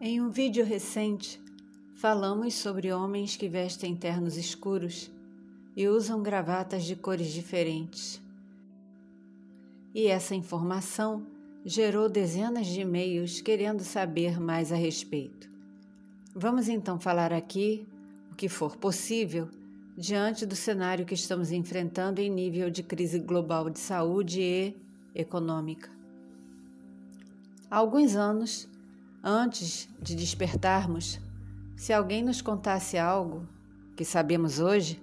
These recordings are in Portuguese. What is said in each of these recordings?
Em um vídeo recente, falamos sobre homens que vestem ternos escuros e usam gravatas de cores diferentes. E essa informação gerou dezenas de e-mails querendo saber mais a respeito. Vamos então falar aqui o que for possível diante do cenário que estamos enfrentando em nível de crise global de saúde e econômica. Há alguns anos, Antes de despertarmos, se alguém nos contasse algo que sabemos hoje,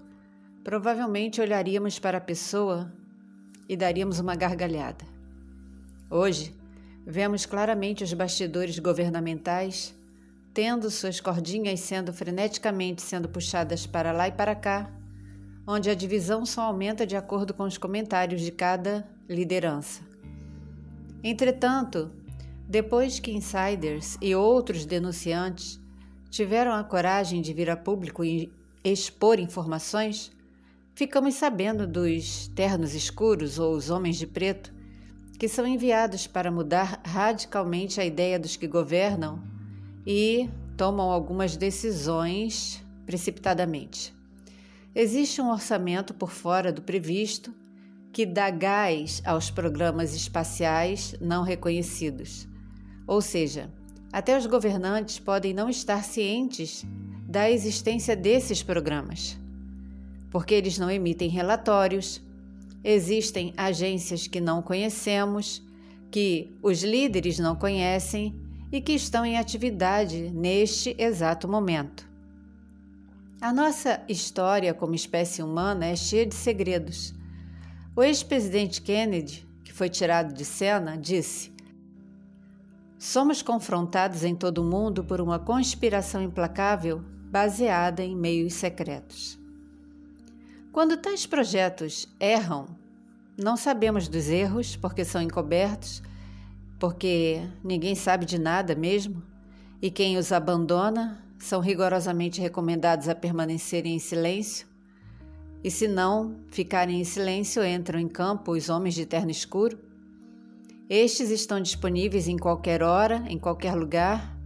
provavelmente olharíamos para a pessoa e daríamos uma gargalhada. Hoje, vemos claramente os bastidores governamentais tendo suas cordinhas sendo freneticamente sendo puxadas para lá e para cá, onde a divisão só aumenta de acordo com os comentários de cada liderança. Entretanto, depois que insiders e outros denunciantes tiveram a coragem de vir a público e expor informações, ficamos sabendo dos ternos escuros ou os homens de preto que são enviados para mudar radicalmente a ideia dos que governam e tomam algumas decisões precipitadamente. Existe um orçamento por fora do previsto que dá gás aos programas espaciais não reconhecidos ou seja, até os governantes podem não estar cientes da existência desses programas, porque eles não emitem relatórios, existem agências que não conhecemos, que os líderes não conhecem e que estão em atividade neste exato momento. A nossa história como espécie humana é cheia de segredos. O ex-presidente Kennedy, que foi tirado de cena, disse: Somos confrontados em todo o mundo por uma conspiração implacável baseada em meios secretos. Quando tais projetos erram, não sabemos dos erros porque são encobertos, porque ninguém sabe de nada mesmo, e quem os abandona são rigorosamente recomendados a permanecerem em silêncio. E se não ficarem em silêncio, entram em campo os homens de terno escuro estes estão disponíveis em qualquer hora, em qualquer lugar.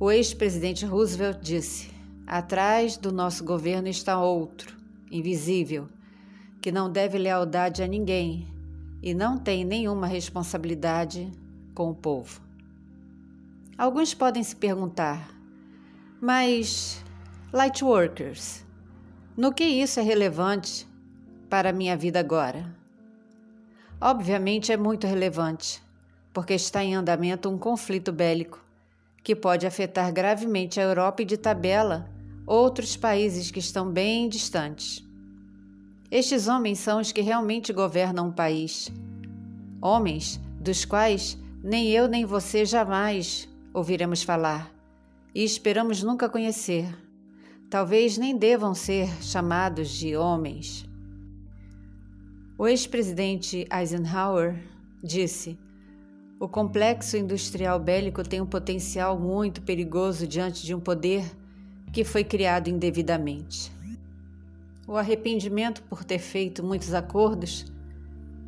O ex-presidente Roosevelt disse: Atrás do nosso governo está outro, invisível, que não deve lealdade a ninguém e não tem nenhuma responsabilidade com o povo. Alguns podem se perguntar, mas Lightworkers, no que isso é relevante para a minha vida agora? Obviamente é muito relevante, porque está em andamento um conflito bélico que pode afetar gravemente a Europa e, de tabela, outros países que estão bem distantes. Estes homens são os que realmente governam o país. Homens dos quais nem eu nem você jamais ouviremos falar e esperamos nunca conhecer. Talvez nem devam ser chamados de homens. O ex-presidente Eisenhower disse: o complexo industrial bélico tem um potencial muito perigoso diante de um poder que foi criado indevidamente. O arrependimento por ter feito muitos acordos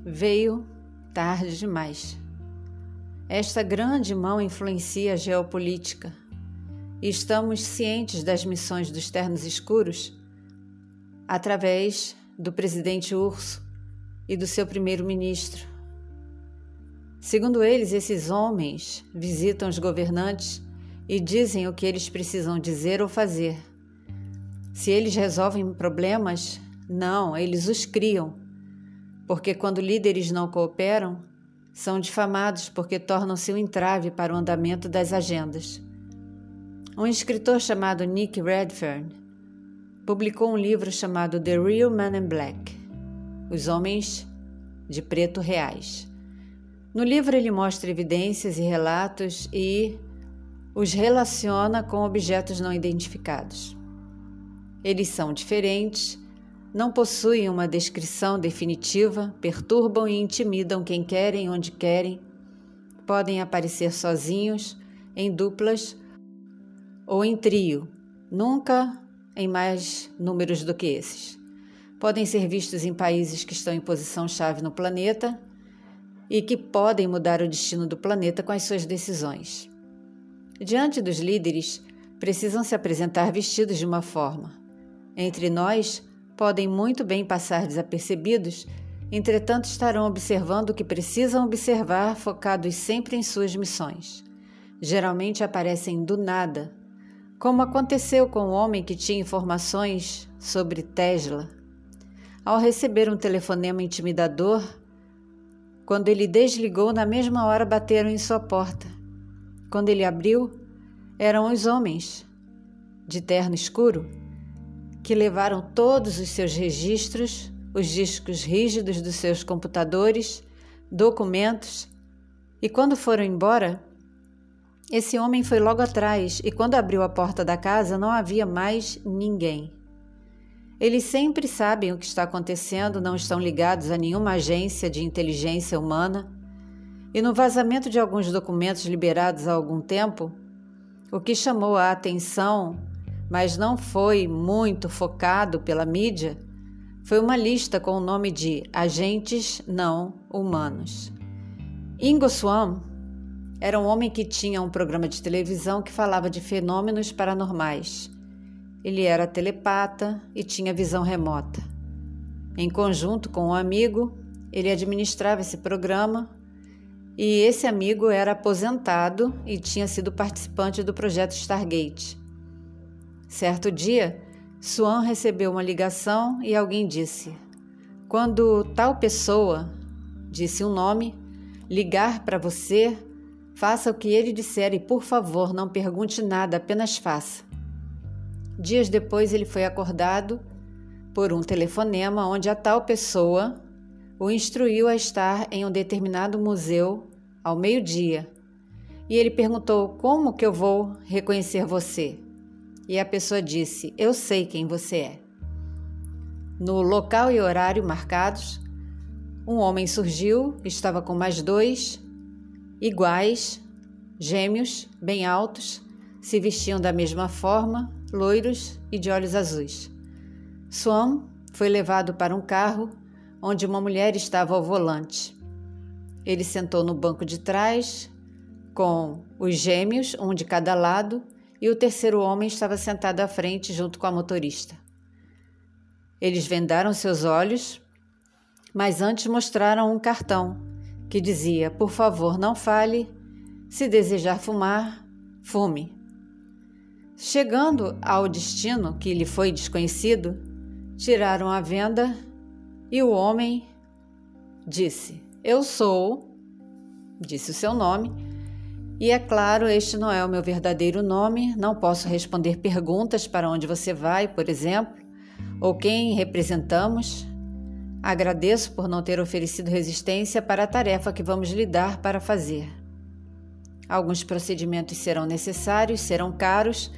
veio tarde demais. Esta grande mão influencia a geopolítica e estamos cientes das missões dos ternos escuros através do presidente Urso e do seu primeiro-ministro. Segundo eles, esses homens visitam os governantes e dizem o que eles precisam dizer ou fazer. Se eles resolvem problemas, não, eles os criam. Porque quando líderes não cooperam, são difamados porque tornam-se um entrave para o andamento das agendas. Um escritor chamado Nick Redfern publicou um livro chamado The Real Man in Black os Homens de Preto Reais. No livro, ele mostra evidências e relatos e os relaciona com objetos não identificados. Eles são diferentes, não possuem uma descrição definitiva, perturbam e intimidam quem querem, onde querem, podem aparecer sozinhos, em duplas ou em trio, nunca em mais números do que esses podem ser vistos em países que estão em posição-chave no planeta e que podem mudar o destino do planeta com as suas decisões. Diante dos líderes, precisam se apresentar vestidos de uma forma. Entre nós, podem muito bem passar desapercebidos, entretanto estarão observando o que precisam observar, focados sempre em suas missões. Geralmente aparecem do nada, como aconteceu com o homem que tinha informações sobre Tesla. Ao receber um telefonema intimidador, quando ele desligou, na mesma hora bateram em sua porta. Quando ele abriu, eram os homens, de terno escuro, que levaram todos os seus registros, os discos rígidos dos seus computadores, documentos, e quando foram embora, esse homem foi logo atrás e quando abriu a porta da casa não havia mais ninguém. Eles sempre sabem o que está acontecendo, não estão ligados a nenhuma agência de inteligência humana. E no vazamento de alguns documentos liberados há algum tempo, o que chamou a atenção mas não foi muito focado pela mídia, foi uma lista com o nome de Agentes Não Humanos. Ingo Swan era um homem que tinha um programa de televisão que falava de fenômenos paranormais. Ele era telepata e tinha visão remota. Em conjunto com um amigo, ele administrava esse programa e esse amigo era aposentado e tinha sido participante do projeto Stargate. Certo dia, Swan recebeu uma ligação e alguém disse: Quando tal pessoa, disse um nome, ligar para você, faça o que ele disser e, por favor, não pergunte nada, apenas faça. Dias depois, ele foi acordado por um telefonema onde a tal pessoa o instruiu a estar em um determinado museu ao meio-dia. E ele perguntou: Como que eu vou reconhecer você? E a pessoa disse: Eu sei quem você é. No local e horário marcados, um homem surgiu, estava com mais dois, iguais, gêmeos, bem altos, se vestiam da mesma forma, loiros e de olhos azuis. Swan foi levado para um carro onde uma mulher estava ao volante. Ele sentou no banco de trás, com os gêmeos, um de cada lado, e o terceiro homem estava sentado à frente junto com a motorista. Eles vendaram seus olhos, mas antes mostraram um cartão que dizia: Por favor, não fale. Se desejar fumar, fume. Chegando ao destino que lhe foi desconhecido, tiraram a venda e o homem disse: Eu sou, disse o seu nome, e é claro, este não é o meu verdadeiro nome, não posso responder perguntas para onde você vai, por exemplo, ou quem representamos. Agradeço por não ter oferecido resistência para a tarefa que vamos lidar para fazer. Alguns procedimentos serão necessários, serão caros,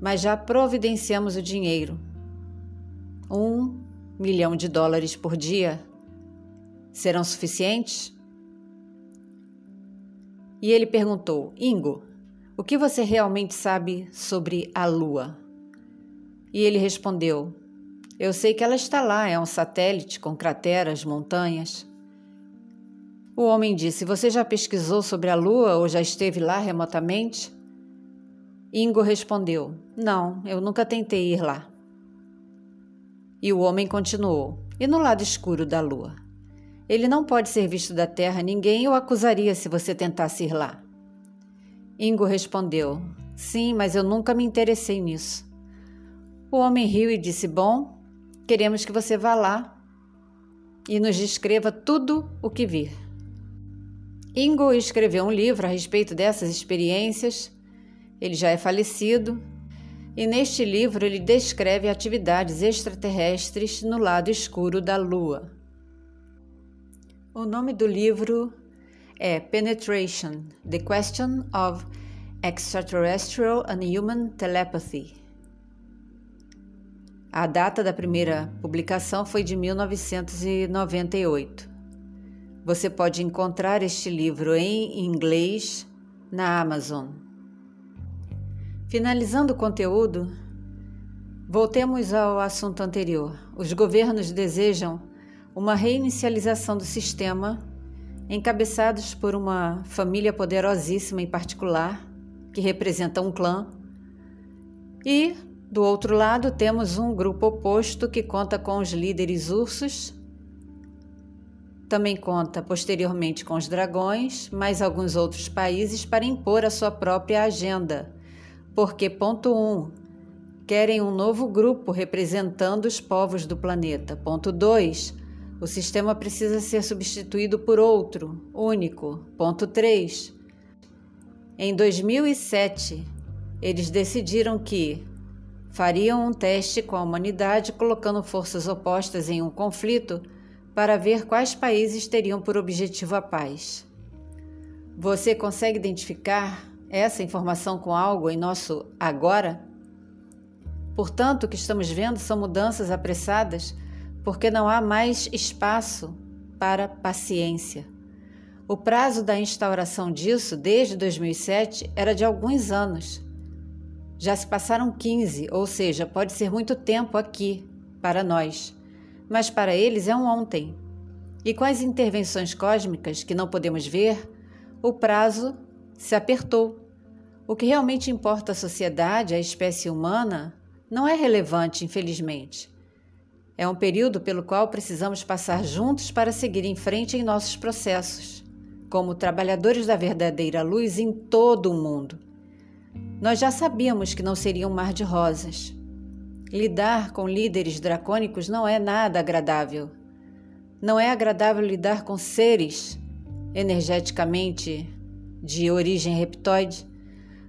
mas já providenciamos o dinheiro. Um milhão de dólares por dia serão suficientes? E ele perguntou: Ingo, o que você realmente sabe sobre a Lua? E ele respondeu: Eu sei que ela está lá, é um satélite com crateras, montanhas. O homem disse: Você já pesquisou sobre a Lua ou já esteve lá remotamente? Ingo respondeu: Não, eu nunca tentei ir lá. E o homem continuou: E no lado escuro da Lua? Ele não pode ser visto da terra, ninguém o acusaria se você tentasse ir lá. Ingo respondeu: Sim, mas eu nunca me interessei nisso. O homem riu e disse: Bom, queremos que você vá lá e nos descreva tudo o que vir. Ingo escreveu um livro a respeito dessas experiências. Ele já é falecido. E neste livro ele descreve atividades extraterrestres no lado escuro da Lua. O nome do livro é Penetration: The Question of Extraterrestrial and Human Telepathy. A data da primeira publicação foi de 1998. Você pode encontrar este livro em inglês na Amazon. Finalizando o conteúdo, voltemos ao assunto anterior. Os governos desejam uma reinicialização do sistema, encabeçados por uma família poderosíssima em particular, que representa um clã, e do outro lado temos um grupo oposto que conta com os líderes ursos, também conta posteriormente com os dragões, mais alguns outros países para impor a sua própria agenda. Porque, ponto 1, um, querem um novo grupo representando os povos do planeta. Ponto 2, o sistema precisa ser substituído por outro, único. Ponto 3, em 2007, eles decidiram que fariam um teste com a humanidade colocando forças opostas em um conflito para ver quais países teriam por objetivo a paz. Você consegue identificar essa informação com algo em nosso agora? Portanto, o que estamos vendo são mudanças apressadas porque não há mais espaço para paciência. O prazo da instauração disso, desde 2007, era de alguns anos. Já se passaram 15, ou seja, pode ser muito tempo aqui, para nós mas para eles é um ontem. E com as intervenções cósmicas que não podemos ver, o prazo se apertou. O que realmente importa à sociedade, à espécie humana, não é relevante, infelizmente. É um período pelo qual precisamos passar juntos para seguir em frente em nossos processos, como trabalhadores da verdadeira luz em todo o mundo. Nós já sabíamos que não seria um mar de rosas, Lidar com líderes dracônicos não é nada agradável. Não é agradável lidar com seres energeticamente de origem reptoide.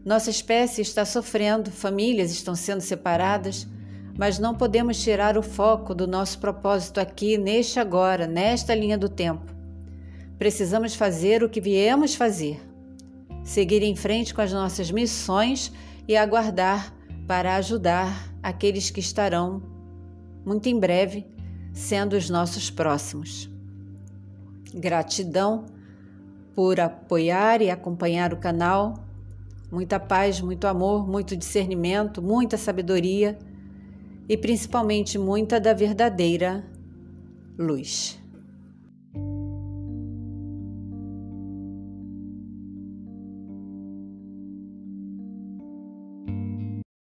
Nossa espécie está sofrendo, famílias estão sendo separadas, mas não podemos tirar o foco do nosso propósito aqui, neste agora, nesta linha do tempo. Precisamos fazer o que viemos fazer, seguir em frente com as nossas missões e aguardar para ajudar aqueles que estarão, muito em breve, sendo os nossos próximos. Gratidão por apoiar e acompanhar o canal. Muita paz, muito amor, muito discernimento, muita sabedoria e principalmente muita da verdadeira luz.